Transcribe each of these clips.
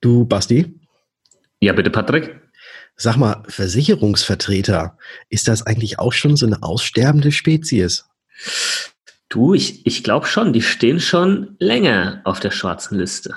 Du, Basti? Ja, bitte, Patrick. Sag mal, Versicherungsvertreter, ist das eigentlich auch schon so eine aussterbende Spezies? Du, ich, ich glaube schon, die stehen schon länger auf der schwarzen Liste.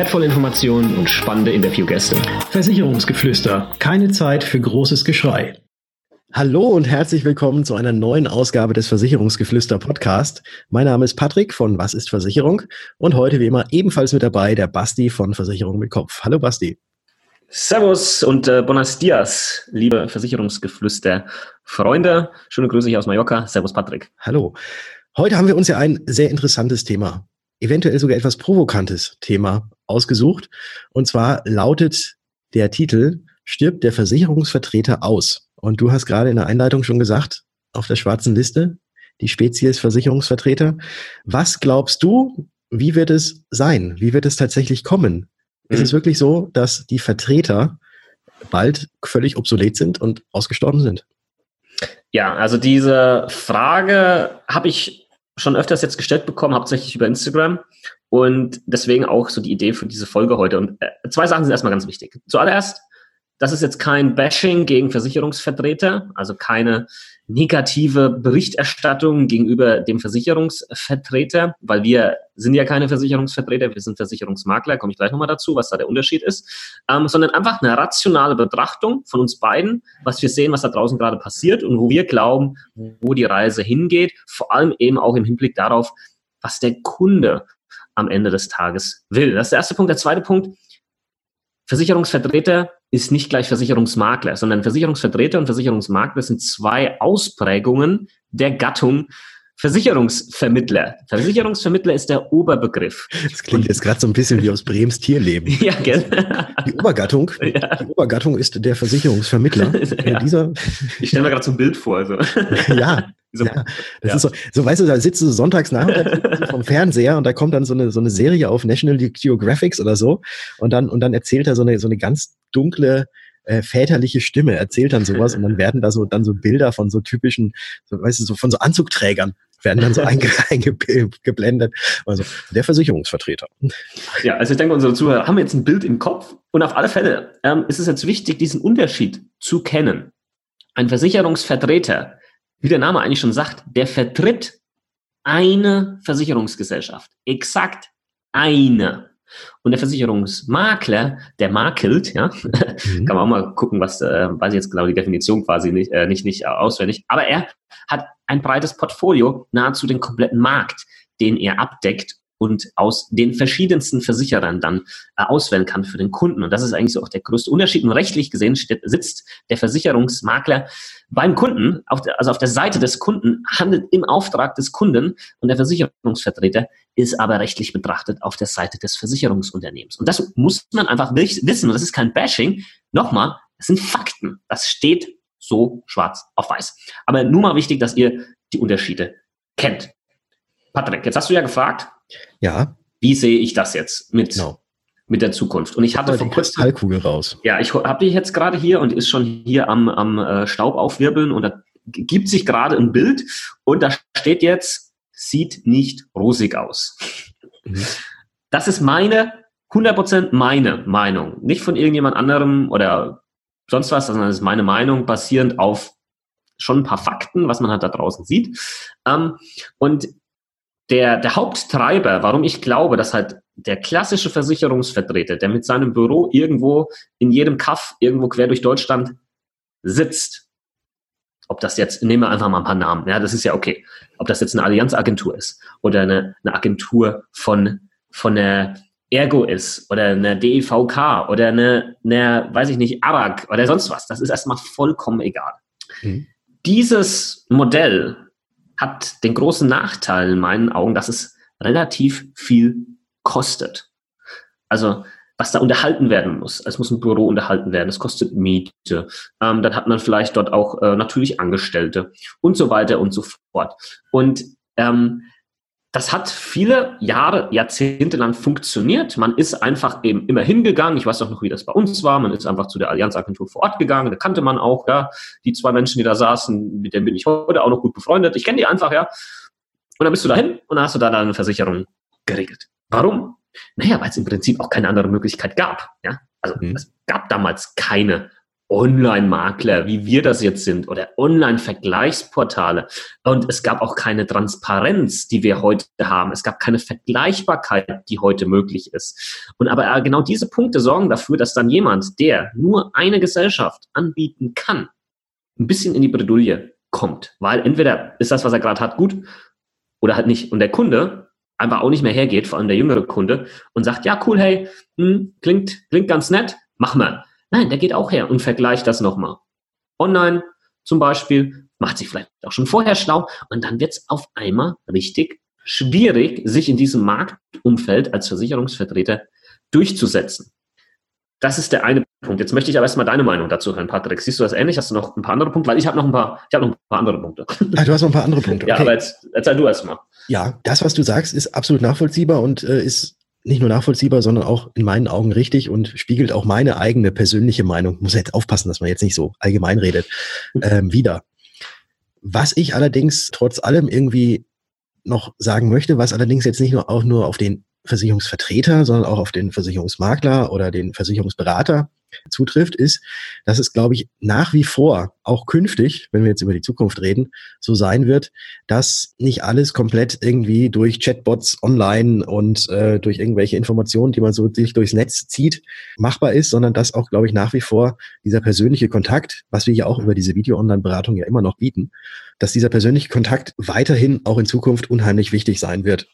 wertvolle Informationen und spannende Interviewgäste. Versicherungsgeflüster. Keine Zeit für großes Geschrei. Hallo und herzlich willkommen zu einer neuen Ausgabe des Versicherungsgeflüster Podcast. Mein Name ist Patrick von Was ist Versicherung und heute wie immer ebenfalls mit dabei der Basti von Versicherung mit Kopf. Hallo Basti. Servus und äh, buenos dias, liebe Versicherungsgeflüster Freunde. Schöne Grüße hier aus Mallorca. Servus Patrick. Hallo. Heute haben wir uns ja ein sehr interessantes Thema eventuell sogar etwas provokantes Thema ausgesucht. Und zwar lautet der Titel Stirbt der Versicherungsvertreter aus? Und du hast gerade in der Einleitung schon gesagt, auf der schwarzen Liste, die Spezies Versicherungsvertreter. Was glaubst du, wie wird es sein? Wie wird es tatsächlich kommen? Mhm. Ist es wirklich so, dass die Vertreter bald völlig obsolet sind und ausgestorben sind? Ja, also diese Frage habe ich schon öfters jetzt gestellt bekommen, hauptsächlich über Instagram. Und deswegen auch so die Idee für diese Folge heute. Und äh, zwei Sachen sind erstmal ganz wichtig. Zuallererst, das ist jetzt kein Bashing gegen Versicherungsvertreter, also keine negative Berichterstattung gegenüber dem Versicherungsvertreter, weil wir sind ja keine Versicherungsvertreter, wir sind Versicherungsmakler, komme ich gleich nochmal dazu, was da der Unterschied ist, ähm, sondern einfach eine rationale Betrachtung von uns beiden, was wir sehen, was da draußen gerade passiert und wo wir glauben, wo die Reise hingeht, vor allem eben auch im Hinblick darauf, was der Kunde am Ende des Tages will. Das ist der erste Punkt. Der zweite Punkt, Versicherungsvertreter ist nicht gleich Versicherungsmakler, sondern Versicherungsvertreter und Versicherungsmakler sind zwei Ausprägungen der Gattung Versicherungsvermittler. Versicherungsvermittler ist der Oberbegriff. Das klingt jetzt gerade so ein bisschen wie aus Brems Tierleben. ja, gell? Die Obergattung, ja. die Obergattung ist der Versicherungsvermittler. ja. dieser ich stelle mir gerade so ein Bild vor. Also. ja, so, ja, das ja. ist so, so weißt du, da sitzt du sonntags nachmittags vom Fernseher und da kommt dann so eine, so eine Serie auf National Geographic oder so und dann, und dann erzählt er so eine, so eine ganz dunkle, äh, väterliche Stimme erzählt dann sowas und dann werden da so dann so Bilder von so typischen, so, weißt du, so von so Anzugträgern werden dann so eingeblendet. Also der Versicherungsvertreter. Ja, also ich denke, unsere Zuhörer haben jetzt ein Bild im Kopf und auf alle Fälle ähm, ist es jetzt wichtig, diesen Unterschied zu kennen. Ein Versicherungsvertreter, wie der Name eigentlich schon sagt, der vertritt eine Versicherungsgesellschaft. Exakt eine. Und der Versicherungsmakler, der makelt, ja, mhm. kann man auch mal gucken, was, äh, weiß ich jetzt genau die Definition quasi nicht, äh, nicht, nicht auswendig, aber er hat ein breites Portfolio, nahezu den kompletten Markt, den er abdeckt und aus den verschiedensten Versicherern dann äh, auswählen kann für den Kunden. Und das ist eigentlich so auch der größte Unterschied. Und rechtlich gesehen steht, sitzt der Versicherungsmakler beim Kunden, auf der, also auf der Seite des Kunden, handelt im Auftrag des Kunden und der Versicherungsvertreter ist aber rechtlich betrachtet auf der Seite des Versicherungsunternehmens. Und das muss man einfach wissen. Und das ist kein Bashing. Nochmal, das sind Fakten. Das steht so schwarz auf weiß. Aber nur mal wichtig, dass ihr die Unterschiede kennt. Patrick, jetzt hast du ja gefragt, ja. Wie sehe ich das jetzt mit, genau. mit der Zukunft? Und ich hatte vor kurzem. Kristallkugel raus. Ja, ich habe die jetzt gerade hier und ist schon hier am, am äh, Staub aufwirbeln und da gibt sich gerade ein Bild und da steht jetzt, sieht nicht rosig aus. Mhm. Das ist meine, 100% meine Meinung. Nicht von irgendjemand anderem oder sonst was, sondern das ist meine Meinung basierend auf schon ein paar Fakten, was man halt da draußen sieht. Ähm, und der, der Haupttreiber, warum ich glaube, dass halt der klassische Versicherungsvertreter, der mit seinem Büro irgendwo in jedem Kaff irgendwo quer durch Deutschland sitzt, ob das jetzt, nehmen wir einfach mal ein paar Namen, ja, das ist ja okay, ob das jetzt eine Allianzagentur ist oder eine, eine Agentur von, von der Ergo ist oder eine DEVK oder eine, eine, weiß ich nicht, ARAG oder sonst was, das ist erstmal vollkommen egal. Mhm. Dieses Modell hat den großen Nachteil in meinen Augen, dass es relativ viel kostet. Also was da unterhalten werden muss. Es muss ein Büro unterhalten werden, es kostet Miete. Ähm, dann hat man vielleicht dort auch äh, natürlich Angestellte und so weiter und so fort. Und ähm, das hat viele Jahre, Jahrzehnte lang funktioniert. Man ist einfach eben immer hingegangen. Ich weiß auch noch, wie das bei uns war. Man ist einfach zu der Allianzagentur vor Ort gegangen. Da kannte man auch, ja, die zwei Menschen, die da saßen, mit denen bin ich heute auch noch gut befreundet. Ich kenne die einfach, ja. Und dann bist du dahin und dann hast du da deine Versicherung geregelt. Warum? Naja, weil es im Prinzip auch keine andere Möglichkeit gab. Ja? Also mhm. es gab damals keine Online-Makler, wie wir das jetzt sind, oder Online-Vergleichsportale. Und es gab auch keine Transparenz, die wir heute haben. Es gab keine Vergleichbarkeit, die heute möglich ist. Und aber äh, genau diese Punkte sorgen dafür, dass dann jemand, der nur eine Gesellschaft anbieten kann, ein bisschen in die Bredouille kommt. Weil entweder ist das, was er gerade hat, gut oder halt nicht. Und der Kunde einfach auch nicht mehr hergeht, vor allem der jüngere Kunde, und sagt, ja, cool, hey, hm, klingt, klingt ganz nett, mach mal. Nein, der geht auch her und vergleicht das nochmal. Online zum Beispiel, macht sich vielleicht auch schon vorher schlau und dann wird es auf einmal richtig schwierig, sich in diesem Marktumfeld als Versicherungsvertreter durchzusetzen. Das ist der eine Punkt. Jetzt möchte ich aber erstmal deine Meinung dazu hören, Patrick. Siehst du das ähnlich? Hast du noch ein paar andere Punkte? Weil ich habe noch ein paar, ich habe noch ein paar andere Punkte. Ah, du hast noch ein paar andere Punkte. Okay. Ja, aber jetzt erzähl du erstmal. Ja, das, was du sagst, ist absolut nachvollziehbar und äh, ist nicht nur nachvollziehbar, sondern auch in meinen Augen richtig und spiegelt auch meine eigene persönliche Meinung. Muss jetzt aufpassen, dass man jetzt nicht so allgemein redet, mhm. ähm, wieder. Was ich allerdings trotz allem irgendwie noch sagen möchte, was allerdings jetzt nicht nur auch nur auf den Versicherungsvertreter, sondern auch auf den Versicherungsmakler oder den Versicherungsberater zutrifft, ist, dass es, glaube ich, nach wie vor, auch künftig, wenn wir jetzt über die Zukunft reden, so sein wird, dass nicht alles komplett irgendwie durch Chatbots online und äh, durch irgendwelche Informationen, die man so sich durchs Netz zieht, machbar ist, sondern dass auch, glaube ich, nach wie vor dieser persönliche Kontakt, was wir ja auch über diese Video-Online-Beratung ja immer noch bieten, dass dieser persönliche Kontakt weiterhin auch in Zukunft unheimlich wichtig sein wird.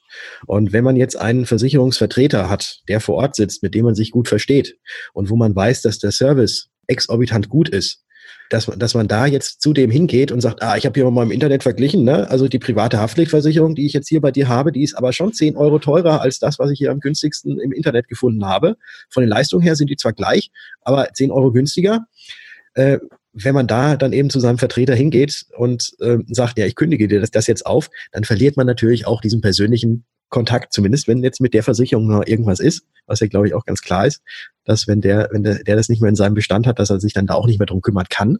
Und wenn man jetzt einen Versicherungsvertreter hat, der vor Ort sitzt, mit dem man sich gut versteht und wo man weiß, dass der Service exorbitant gut ist, dass man, dass man da jetzt zu dem hingeht und sagt, ah, ich habe hier mal im Internet verglichen, ne? also die private Haftpflichtversicherung, die ich jetzt hier bei dir habe, die ist aber schon 10 Euro teurer als das, was ich hier am günstigsten im Internet gefunden habe. Von den Leistungen her sind die zwar gleich, aber 10 Euro günstiger. Äh, wenn man da dann eben zu seinem Vertreter hingeht und äh, sagt, ja, ich kündige dir das, das jetzt auf, dann verliert man natürlich auch diesen persönlichen Kontakt, zumindest wenn jetzt mit der Versicherung noch irgendwas ist, was ja glaube ich auch ganz klar ist, dass wenn der, wenn der, der das nicht mehr in seinem Bestand hat, dass er sich dann da auch nicht mehr drum kümmern kann.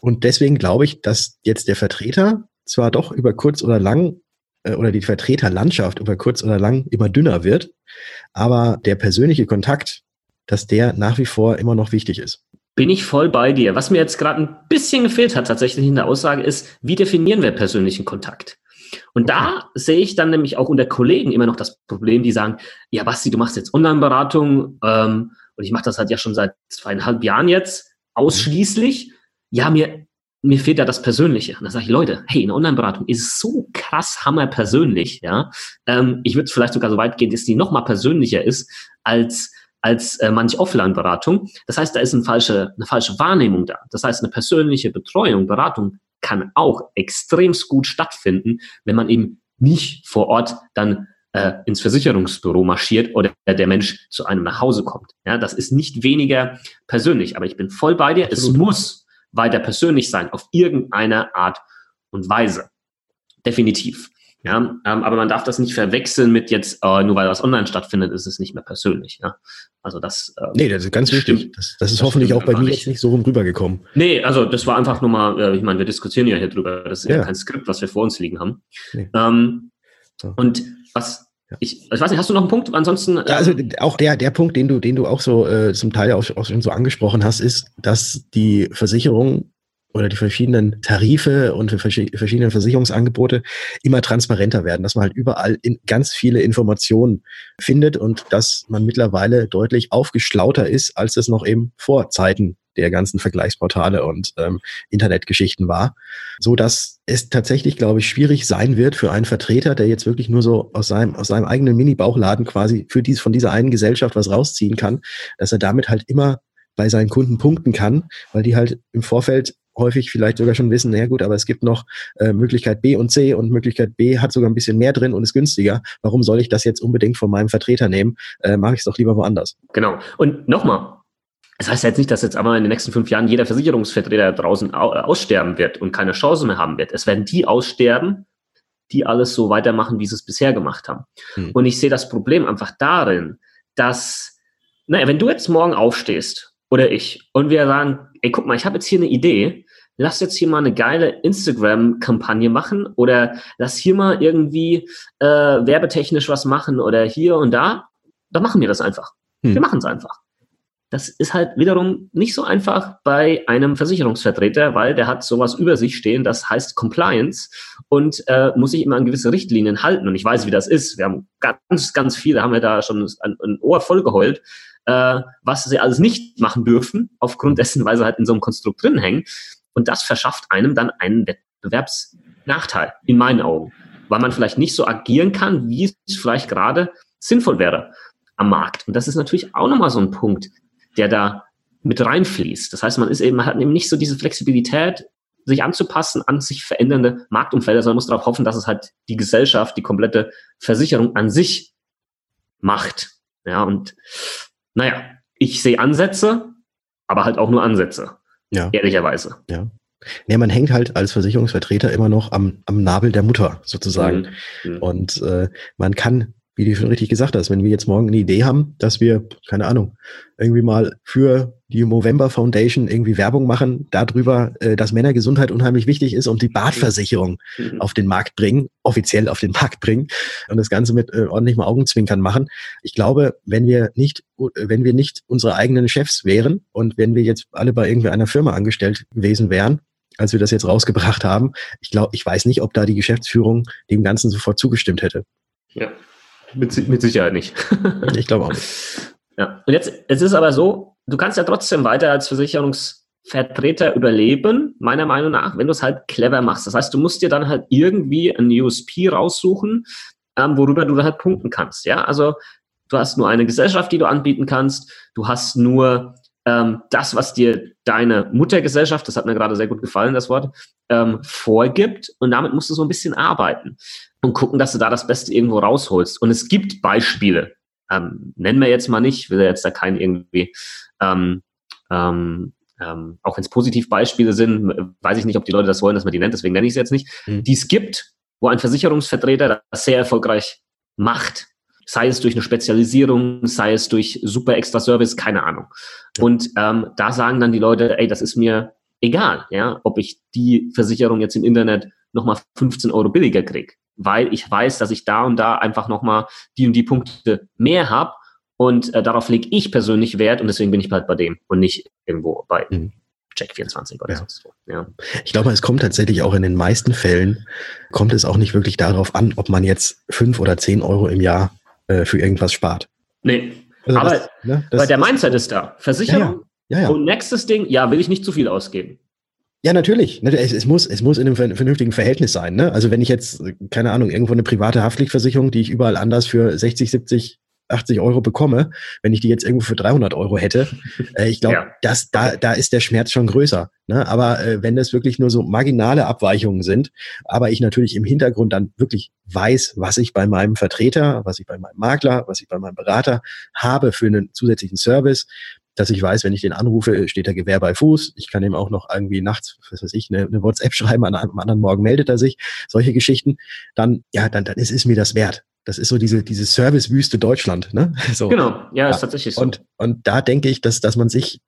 Und deswegen glaube ich, dass jetzt der Vertreter zwar doch über kurz oder lang äh, oder die Vertreterlandschaft über kurz oder lang immer dünner wird, aber der persönliche Kontakt, dass der nach wie vor immer noch wichtig ist. Bin ich voll bei dir. Was mir jetzt gerade ein bisschen gefehlt hat tatsächlich in der Aussage ist, wie definieren wir persönlichen Kontakt? Und da sehe ich dann nämlich auch unter Kollegen immer noch das Problem, die sagen, ja Basti, du machst jetzt Online-Beratung ähm, und ich mache das halt ja schon seit zweieinhalb Jahren jetzt ausschließlich. Ja, mir, mir fehlt da das Persönliche. Und da sage ich, Leute, hey, eine Online-Beratung ist so krass hammerpersönlich, ja. Ähm, ich würde vielleicht sogar so weit gehen, dass die noch mal persönlicher ist als als äh, manch Offline-Beratung. Das heißt, da ist eine falsche, eine falsche Wahrnehmung da. Das heißt, eine persönliche Betreuung, Beratung kann auch extremst gut stattfinden, wenn man eben nicht vor Ort dann äh, ins Versicherungsbüro marschiert oder der Mensch zu einem nach Hause kommt. Ja, das ist nicht weniger persönlich, aber ich bin voll bei dir. Absolut. Es muss weiter persönlich sein, auf irgendeine Art und Weise. Definitiv. Ja, ähm, aber man darf das nicht verwechseln mit jetzt, äh, nur weil das online stattfindet, ist es nicht mehr persönlich. Ja? Also das. Ähm, nee, das ist ganz wichtig. Das, das ist das hoffentlich auch bei mir nicht. jetzt nicht so rum rübergekommen. Nee, also das war einfach nur mal, äh, ich meine, wir diskutieren ja hier drüber. Das ist ja, ja kein Skript, was wir vor uns liegen haben. Nee. Ähm, so. Und was ich, ich weiß nicht, hast du noch einen Punkt? Ansonsten. Ja, also ähm, auch der, der Punkt, den du, den du auch so äh, zum Teil auch, auch schon so angesprochen hast, ist, dass die Versicherung oder die verschiedenen Tarife und verschiedene Versicherungsangebote immer transparenter werden, dass man halt überall in ganz viele Informationen findet und dass man mittlerweile deutlich aufgeschlauter ist, als es noch eben vor Zeiten der ganzen Vergleichsportale und ähm, Internetgeschichten war, so dass es tatsächlich, glaube ich, schwierig sein wird für einen Vertreter, der jetzt wirklich nur so aus seinem aus seinem eigenen Mini-Bauchladen quasi für dies von dieser einen Gesellschaft was rausziehen kann, dass er damit halt immer bei seinen Kunden punkten kann, weil die halt im Vorfeld häufig vielleicht sogar schon wissen, na gut, aber es gibt noch äh, Möglichkeit B und C und Möglichkeit B hat sogar ein bisschen mehr drin und ist günstiger. Warum soll ich das jetzt unbedingt von meinem Vertreter nehmen? Äh, Mache ich es doch lieber woanders. Genau. Und nochmal, das heißt jetzt nicht, dass jetzt aber in den nächsten fünf Jahren jeder Versicherungsvertreter draußen aussterben wird und keine Chance mehr haben wird. Es werden die aussterben, die alles so weitermachen, wie sie es bisher gemacht haben. Hm. Und ich sehe das Problem einfach darin, dass, naja, wenn du jetzt morgen aufstehst oder ich und wir sagen, ey, guck mal, ich habe jetzt hier eine Idee, lass jetzt hier mal eine geile Instagram-Kampagne machen oder lass hier mal irgendwie äh, werbetechnisch was machen oder hier und da, dann machen wir das einfach. Hm. Wir machen es einfach. Das ist halt wiederum nicht so einfach bei einem Versicherungsvertreter, weil der hat sowas über sich stehen, das heißt Compliance und äh, muss sich immer an gewisse Richtlinien halten. Und ich weiß, wie das ist. Wir haben ganz, ganz viele, haben wir da schon ein, ein Ohr voll geheult, äh, was sie alles nicht machen dürfen, aufgrund dessen, weil sie halt in so einem Konstrukt drin hängen. Und das verschafft einem dann einen Wettbewerbsnachteil, in meinen Augen, weil man vielleicht nicht so agieren kann, wie es vielleicht gerade sinnvoll wäre am Markt. Und das ist natürlich auch nochmal so ein Punkt der da mit reinfließt. Das heißt, man ist eben, man hat eben nicht so diese Flexibilität, sich anzupassen an sich verändernde Marktumfelder, sondern muss darauf hoffen, dass es halt die Gesellschaft, die komplette Versicherung an sich macht. Ja, und naja, ich sehe Ansätze, aber halt auch nur Ansätze. Ja. Ehrlicherweise. Ja. Nee, man hängt halt als Versicherungsvertreter immer noch am, am Nabel der Mutter sozusagen. Mhm. mhm. Und äh, man kann wie du schon richtig gesagt hast, wenn wir jetzt morgen eine Idee haben, dass wir, keine Ahnung, irgendwie mal für die Movember Foundation irgendwie Werbung machen, darüber, äh, dass Männergesundheit unheimlich wichtig ist und die Badversicherung mhm. auf den Markt bringen, offiziell auf den Markt bringen und das Ganze mit äh, ordentlichem Augenzwinkern machen. Ich glaube, wenn wir nicht, wenn wir nicht unsere eigenen Chefs wären und wenn wir jetzt alle bei irgendwie einer Firma angestellt gewesen wären, als wir das jetzt rausgebracht haben, ich glaube, ich weiß nicht, ob da die Geschäftsführung dem Ganzen sofort zugestimmt hätte. Ja. Mit, mit Sicherheit nicht. ich glaube auch nicht. Ja. Und jetzt, es ist aber so, du kannst ja trotzdem weiter als Versicherungsvertreter überleben, meiner Meinung nach, wenn du es halt clever machst. Das heißt, du musst dir dann halt irgendwie ein USP raussuchen, ähm, worüber du dann halt punkten kannst. Ja, also du hast nur eine Gesellschaft, die du anbieten kannst. Du hast nur ähm, das, was dir deine Muttergesellschaft, das hat mir gerade sehr gut gefallen, das Wort, ähm, vorgibt. Und damit musst du so ein bisschen arbeiten und gucken, dass du da das Beste irgendwo rausholst. Und es gibt Beispiele, ähm, nennen wir jetzt mal nicht, will ja jetzt da keinen irgendwie, ähm, ähm, ähm, auch wenn es positiv Beispiele sind, weiß ich nicht, ob die Leute das wollen, dass man die nennt, deswegen nenne ich es jetzt nicht, mhm. die es gibt, wo ein Versicherungsvertreter das sehr erfolgreich macht sei es durch eine Spezialisierung, sei es durch super extra Service, keine Ahnung. Und ähm, da sagen dann die Leute, ey, das ist mir egal, ja, ob ich die Versicherung jetzt im Internet nochmal 15 Euro billiger krieg, weil ich weiß, dass ich da und da einfach nochmal die und die Punkte mehr habe und äh, darauf lege ich persönlich Wert und deswegen bin ich bald bei dem und nicht irgendwo bei mhm. Check 24 oder ja. sonst wo. Ja. Ich glaube, es kommt tatsächlich auch in den meisten Fällen, kommt es auch nicht wirklich darauf an, ob man jetzt fünf oder zehn Euro im Jahr äh, für irgendwas spart. Nee. Also aber, das, ne, das, der Mindset ist da. Versicherung. Ja. ja, Und nächstes Ding, ja, will ich nicht zu viel ausgeben. Ja, natürlich. Ne, es, es, muss, es muss in einem vernünftigen Verhältnis sein. Ne? Also wenn ich jetzt, keine Ahnung, irgendwo eine private Haftpflichtversicherung, die ich überall anders für 60, 70, 80 Euro bekomme, wenn ich die jetzt irgendwo für 300 Euro hätte. Äh, ich glaube, ja. da, da ist der Schmerz schon größer. Ne? Aber äh, wenn das wirklich nur so marginale Abweichungen sind, aber ich natürlich im Hintergrund dann wirklich weiß, was ich bei meinem Vertreter, was ich bei meinem Makler, was ich bei meinem Berater habe für einen zusätzlichen Service, dass ich weiß, wenn ich den anrufe, steht der Gewehr bei Fuß. Ich kann ihm auch noch irgendwie nachts, was weiß ich, eine, eine WhatsApp schreiben, an einem anderen Morgen meldet er sich. Solche Geschichten. Dann, ja, dann, dann ist es mir das wert. Das ist so diese, diese Servicewüste Deutschland, ne? So. Genau, ja, ist tatsächlich so. Und, und da denke ich, dass, dass man sich,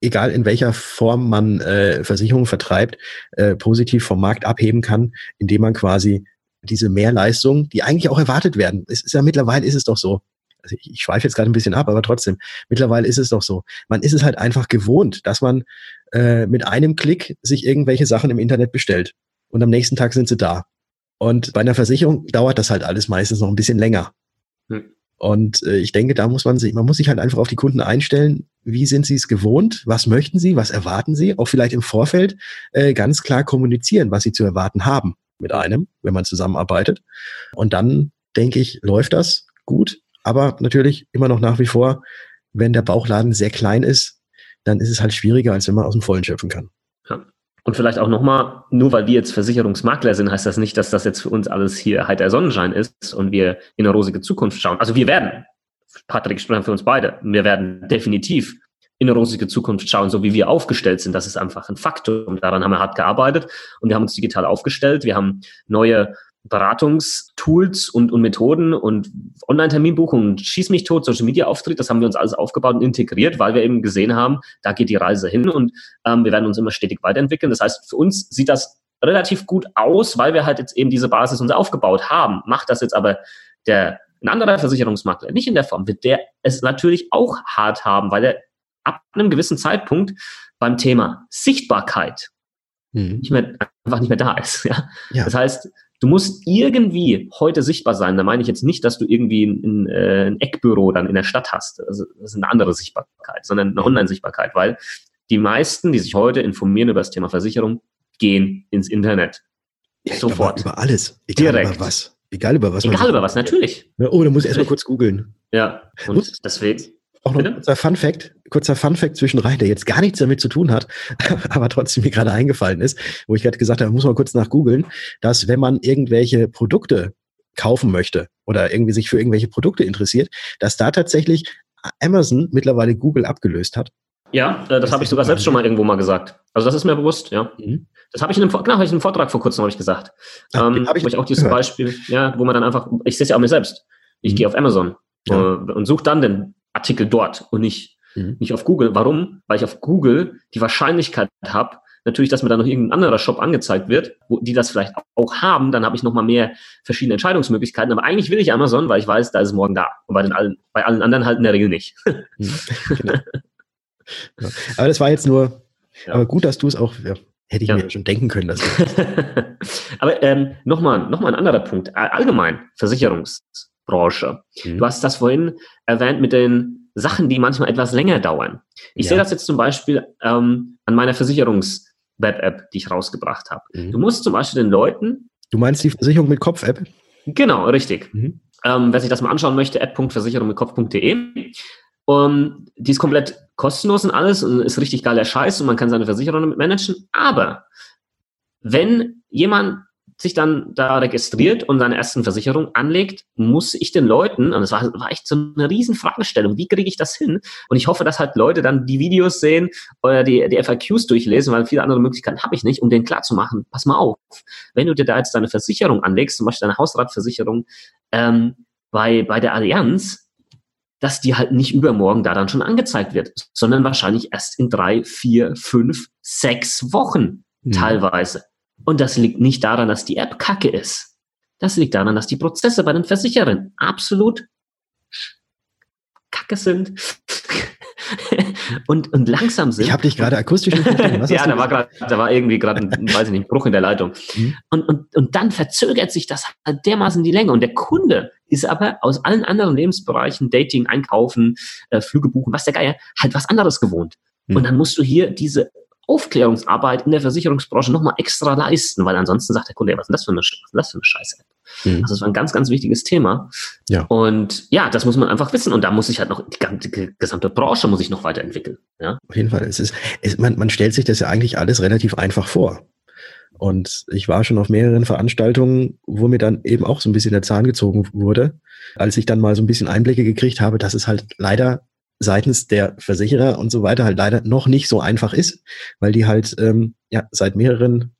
egal in welcher Form man äh, Versicherungen vertreibt, äh, positiv vom Markt abheben kann, indem man quasi diese Mehrleistung, die eigentlich auch erwartet werden. Es ist ja mittlerweile ist es doch so. Also ich, ich schweife jetzt gerade ein bisschen ab, aber trotzdem, mittlerweile ist es doch so. Man ist es halt einfach gewohnt, dass man äh, mit einem Klick sich irgendwelche Sachen im Internet bestellt. Und am nächsten Tag sind sie da. Und bei einer Versicherung dauert das halt alles meistens noch ein bisschen länger. Hm. Und äh, ich denke, da muss man sich, man muss sich halt einfach auf die Kunden einstellen. Wie sind sie es gewohnt? Was möchten sie? Was erwarten sie? Auch vielleicht im Vorfeld äh, ganz klar kommunizieren, was sie zu erwarten haben mit einem, wenn man zusammenarbeitet. Und dann denke ich, läuft das gut. Aber natürlich immer noch nach wie vor, wenn der Bauchladen sehr klein ist, dann ist es halt schwieriger, als wenn man aus dem Vollen schöpfen kann. Ja. Und vielleicht auch nochmal, nur weil wir jetzt Versicherungsmakler sind, heißt das nicht, dass das jetzt für uns alles hier heiter Sonnenschein ist und wir in eine rosige Zukunft schauen. Also wir werden, Patrick sprechen für uns beide, wir werden definitiv in eine rosige Zukunft schauen, so wie wir aufgestellt sind. Das ist einfach ein Faktum. Daran haben wir hart gearbeitet und wir haben uns digital aufgestellt. Wir haben neue Beratungstools und, und Methoden und Online-Terminbuchung Schieß mich tot, Social Media Auftritt, das haben wir uns alles aufgebaut und integriert, weil wir eben gesehen haben, da geht die Reise hin und ähm, wir werden uns immer stetig weiterentwickeln. Das heißt, für uns sieht das relativ gut aus, weil wir halt jetzt eben diese Basis uns aufgebaut haben. Macht das jetzt aber der ein anderer Versicherungsmakler nicht in der Form, wird der es natürlich auch hart haben, weil er ab einem gewissen Zeitpunkt beim Thema Sichtbarkeit mhm. nicht mehr, einfach nicht mehr da ist. Ja? ja? Das heißt, Du musst irgendwie heute sichtbar sein. Da meine ich jetzt nicht, dass du irgendwie ein, äh, ein Eckbüro dann in der Stadt hast. Also das ist eine andere Sichtbarkeit, sondern eine Online-Sichtbarkeit, weil die meisten, die sich heute informieren über das Thema Versicherung, gehen ins Internet. Ja, Sofort. Über alles. Egal Direkt. über was. Egal über was. Egal über was, natürlich. Oh, da muss ich erstmal kurz googeln. Ja, und deswegen. Auch noch ein Fun Fact, kurzer Fun Fact zwischenrein, der jetzt gar nichts damit zu tun hat, aber trotzdem mir gerade eingefallen ist, wo ich gerade gesagt habe, muss man kurz nach googeln, dass wenn man irgendwelche Produkte kaufen möchte oder irgendwie sich für irgendwelche Produkte interessiert, dass da tatsächlich Amazon mittlerweile Google abgelöst hat. Ja, äh, das, das habe ich sogar selbst schon mal irgendwo mal gesagt. Also das ist mir bewusst, ja. Mhm. Das habe ich in einem, hab ich in einem Vortrag vor kurzem habe ich gesagt. Ach, ähm, hab ich, ich auch dieses gehört. Beispiel, ja, wo man dann einfach, ich sehe es ja auch mir selbst. Ich mhm. gehe auf Amazon ja. äh, und suche dann den Artikel dort und nicht, mhm. nicht auf Google. Warum? Weil ich auf Google die Wahrscheinlichkeit habe, natürlich, dass mir dann noch irgendein anderer Shop angezeigt wird, wo die das vielleicht auch haben, dann habe ich noch mal mehr verschiedene Entscheidungsmöglichkeiten. Aber eigentlich will ich Amazon, weil ich weiß, da ist es morgen da. Und bei den allen, bei allen anderen halt in der Regel nicht. Mhm. genau. ja. Aber das war jetzt nur, ja. aber gut, dass du es auch, ja, hätte ich ja. mir schon denken können. Dass aber ähm, nochmal noch mal ein anderer Punkt. Allgemein Versicherungs Branche. Mhm. Du hast das vorhin erwähnt mit den Sachen, die manchmal etwas länger dauern. Ich ja. sehe das jetzt zum Beispiel ähm, an meiner Versicherungs-Web-App, die ich rausgebracht habe. Mhm. Du musst zum Beispiel den Leuten. Du meinst die Versicherung mit Kopf-App? Genau, richtig. Mhm. Ähm, wer sich das mal anschauen möchte, app.versicherungmitkopf.de. Um, die ist komplett kostenlos und alles und ist richtig geiler Scheiß und man kann seine Versicherung damit managen. Aber wenn jemand sich dann da registriert und seine ersten Versicherung anlegt, muss ich den Leuten, und es war, war echt so eine riesen Fragestellung, wie kriege ich das hin? Und ich hoffe, dass halt Leute dann die Videos sehen oder die, die FAQs durchlesen, weil viele andere Möglichkeiten habe ich nicht, um denen klarzumachen, pass mal auf, wenn du dir da jetzt deine Versicherung anlegst, zum Beispiel deine Hausratversicherung, ähm, bei, bei der Allianz, dass die halt nicht übermorgen da dann schon angezeigt wird, sondern wahrscheinlich erst in drei, vier, fünf, sechs Wochen mhm. teilweise. Und das liegt nicht daran, dass die App kacke ist. Das liegt daran, dass die Prozesse bei den Versicherern absolut kacke sind und, und langsam sind. Ich habe dich gerade akustisch nicht verstanden. ja, da war, grad, da war irgendwie gerade ein, weiß ich nicht, Bruch in der Leitung. Mhm. Und, und, und dann verzögert sich das halt dermaßen die Länge. Und der Kunde ist aber aus allen anderen Lebensbereichen, Dating, Einkaufen, äh, Flüge buchen, was der Geier, halt was anderes gewohnt. Mhm. Und dann musst du hier diese Aufklärungsarbeit in der Versicherungsbranche nochmal extra leisten, weil ansonsten sagt der Kunde, ja, was ist das für eine, was ist das für eine Scheiße? Mhm. Also das war ein ganz, ganz wichtiges Thema. Ja. Und ja, das muss man einfach wissen. Und da muss sich halt noch, die ganze die gesamte Branche muss sich noch weiterentwickeln. Ja? Auf jeden Fall. Es ist, es, man, man stellt sich das ja eigentlich alles relativ einfach vor. Und ich war schon auf mehreren Veranstaltungen, wo mir dann eben auch so ein bisschen der Zahn gezogen wurde, als ich dann mal so ein bisschen Einblicke gekriegt habe, dass es halt leider seitens der Versicherer und so weiter halt leider noch nicht so einfach ist, weil die halt ähm, ja seit mehreren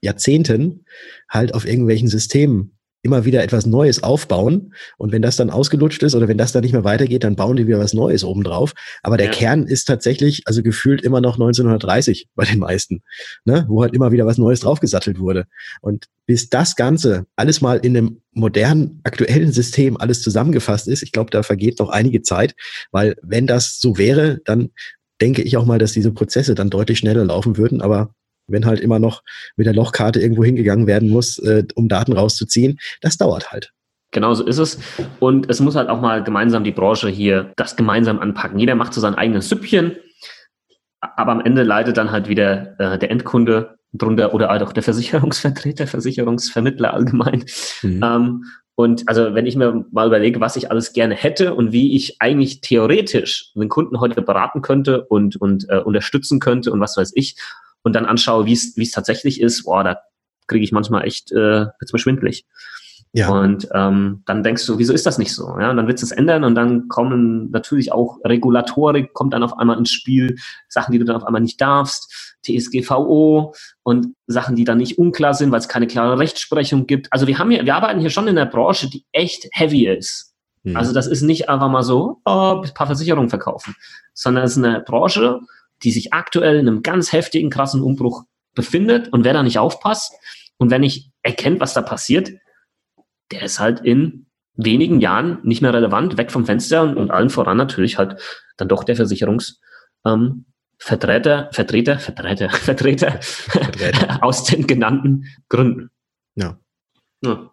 Jahrzehnten halt auf irgendwelchen Systemen immer wieder etwas Neues aufbauen. Und wenn das dann ausgelutscht ist oder wenn das dann nicht mehr weitergeht, dann bauen die wieder was Neues obendrauf. Aber der ja. Kern ist tatsächlich, also gefühlt immer noch 1930 bei den meisten, ne? wo halt immer wieder was Neues draufgesattelt wurde. Und bis das Ganze alles mal in einem modernen, aktuellen System alles zusammengefasst ist, ich glaube, da vergeht noch einige Zeit, weil wenn das so wäre, dann denke ich auch mal, dass diese Prozesse dann deutlich schneller laufen würden. Aber wenn halt immer noch mit der Lochkarte irgendwo hingegangen werden muss, äh, um Daten rauszuziehen, das dauert halt. Genau so ist es. Und es muss halt auch mal gemeinsam die Branche hier das gemeinsam anpacken. Jeder macht so sein eigenes Süppchen, aber am Ende leidet dann halt wieder äh, der Endkunde drunter oder halt auch der Versicherungsvertreter, Versicherungsvermittler allgemein. Mhm. Ähm, und also wenn ich mir mal überlege, was ich alles gerne hätte und wie ich eigentlich theoretisch den Kunden heute beraten könnte und, und äh, unterstützen könnte und was weiß ich, und dann anschaue, wie es wie es tatsächlich ist, boah, da kriege ich manchmal echt, äh, wird's mir schwindlig. Ja. Und ähm, dann denkst du, wieso ist das nicht so? Ja, und dann willst du es ändern und dann kommen natürlich auch Regulatorik, kommt dann auf einmal ins Spiel, Sachen, die du dann auf einmal nicht darfst, TSGVO und Sachen, die dann nicht unklar sind, weil es keine klare Rechtsprechung gibt. Also wir haben hier, wir arbeiten hier schon in einer Branche, die echt heavy ist. Mhm. Also das ist nicht einfach mal so, oh, ein paar Versicherungen verkaufen, sondern es ist eine Branche, die sich aktuell in einem ganz heftigen, krassen Umbruch befindet und wer da nicht aufpasst und wenn nicht erkennt, was da passiert, der ist halt in wenigen Jahren nicht mehr relevant, weg vom Fenster und, und allen voran natürlich halt dann doch der Versicherungsvertreter, ähm, Vertreter, Vertreter, Vertreter, Vertreter, Vertreter. aus den genannten Gründen. Ja. ja.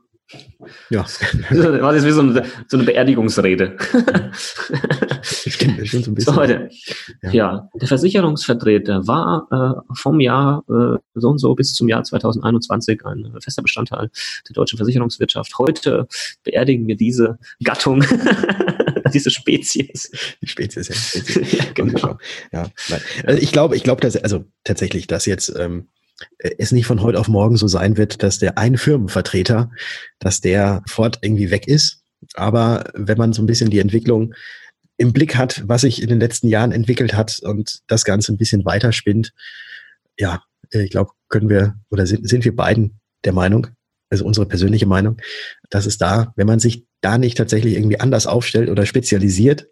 Ja. Das war jetzt wie so eine, so eine Beerdigungsrede. Stimmt, schon so ein bisschen. So, heute. Ja. ja. der Versicherungsvertreter war äh, vom Jahr äh, so und so bis zum Jahr 2021 ein fester Bestandteil der deutschen Versicherungswirtschaft. Heute beerdigen wir diese Gattung, diese Spezies. Die Spezies, ja. Spezies. ja, genau. ja also ich glaube, ich glaube, dass also tatsächlich, dass jetzt ähm, äh, es nicht von heute auf morgen so sein wird, dass der eine Firmenvertreter, dass der fort irgendwie weg ist. Aber wenn man so ein bisschen die Entwicklung im Blick hat, was sich in den letzten Jahren entwickelt hat und das Ganze ein bisschen weiterspinnt, ja, äh, ich glaube, können wir oder sind, sind wir beiden der Meinung, also unsere persönliche Meinung, dass es da, wenn man sich da nicht tatsächlich irgendwie anders aufstellt oder spezialisiert,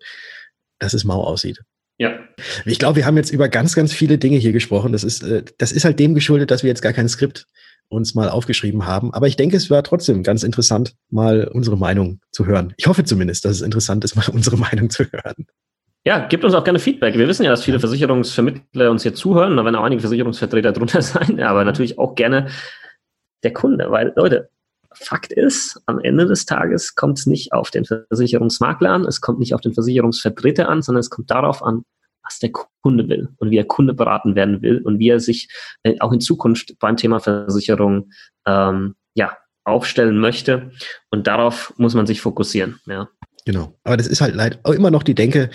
dass es mau aussieht. Ja. Ich glaube, wir haben jetzt über ganz, ganz viele Dinge hier gesprochen. Das ist, äh, das ist halt dem geschuldet, dass wir jetzt gar kein Skript uns mal aufgeschrieben haben. Aber ich denke, es war trotzdem ganz interessant, mal unsere Meinung zu hören. Ich hoffe zumindest, dass es interessant ist, mal unsere Meinung zu hören. Ja, gebt uns auch gerne Feedback. Wir wissen ja, dass viele Versicherungsvermittler uns hier zuhören. Da werden auch einige Versicherungsvertreter drunter sein, aber natürlich auch gerne der Kunde, weil Leute, Fakt ist, am Ende des Tages kommt es nicht auf den Versicherungsmakler an, es kommt nicht auf den Versicherungsvertreter an, sondern es kommt darauf an, was der Kunde will und wie er Kunde beraten werden will und wie er sich äh, auch in Zukunft beim Thema Versicherung ähm, ja, aufstellen möchte. Und darauf muss man sich fokussieren. Ja. Genau. Aber das ist halt leider immer noch die Denke,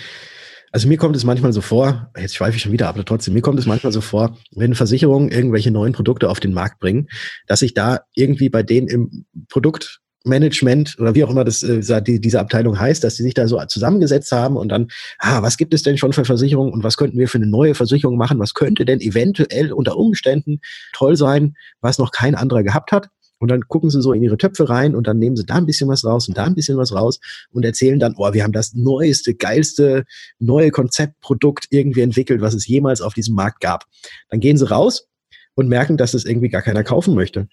also mir kommt es manchmal so vor, jetzt schweife ich schon wieder, aber trotzdem, mir kommt es manchmal so vor, wenn Versicherungen irgendwelche neuen Produkte auf den Markt bringen, dass sich da irgendwie bei denen im Produktmanagement oder wie auch immer das äh, die, diese Abteilung heißt, dass sie sich da so zusammengesetzt haben und dann, ah, was gibt es denn schon für Versicherungen und was könnten wir für eine neue Versicherung machen? Was könnte denn eventuell unter Umständen toll sein, was noch kein anderer gehabt hat? Und dann gucken sie so in ihre Töpfe rein und dann nehmen sie da ein bisschen was raus und da ein bisschen was raus und erzählen dann, oh, wir haben das neueste, geilste, neue Konzeptprodukt irgendwie entwickelt, was es jemals auf diesem Markt gab. Dann gehen sie raus und merken, dass das irgendwie gar keiner kaufen möchte.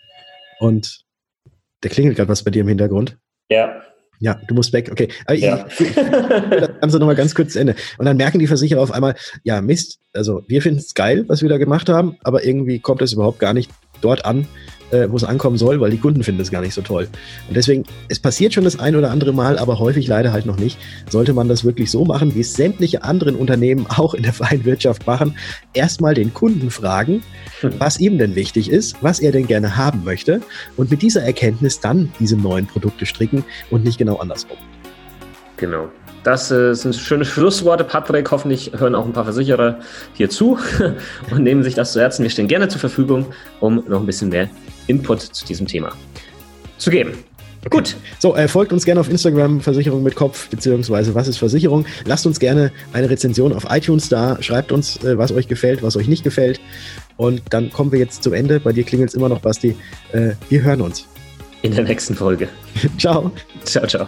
Und der klingelt gerade was bei dir im Hintergrund. Ja. Ja, du musst weg. Okay. Aber ja. ich, ich, ich das Ganze nochmal ganz kurz zu Ende. Und dann merken die Versicherer auf einmal, ja, Mist, also wir finden es geil, was wir da gemacht haben, aber irgendwie kommt es überhaupt gar nicht dort an, äh, wo es ankommen soll, weil die Kunden finden es gar nicht so toll. Und deswegen, es passiert schon das ein oder andere Mal, aber häufig leider halt noch nicht. Sollte man das wirklich so machen, wie es sämtliche anderen Unternehmen auch in der freien Wirtschaft machen, erstmal den Kunden fragen, hm. was ihm denn wichtig ist, was er denn gerne haben möchte und mit dieser Erkenntnis dann diese neuen Produkte stricken und nicht genau andersrum. Genau. Das äh, sind schöne Schlussworte, Patrick. Hoffentlich hören auch ein paar Versicherer hier zu und nehmen sich das zu Herzen. Wir stehen gerne zur Verfügung, um noch ein bisschen mehr Input zu diesem Thema zu geben. Okay. Gut. So, äh, folgt uns gerne auf Instagram, Versicherung mit Kopf, beziehungsweise was ist Versicherung. Lasst uns gerne eine Rezension auf iTunes da. Schreibt uns, äh, was euch gefällt, was euch nicht gefällt. Und dann kommen wir jetzt zum Ende. Bei dir klingelt es immer noch, Basti. Äh, wir hören uns. In der nächsten Folge. ciao. Ciao, ciao.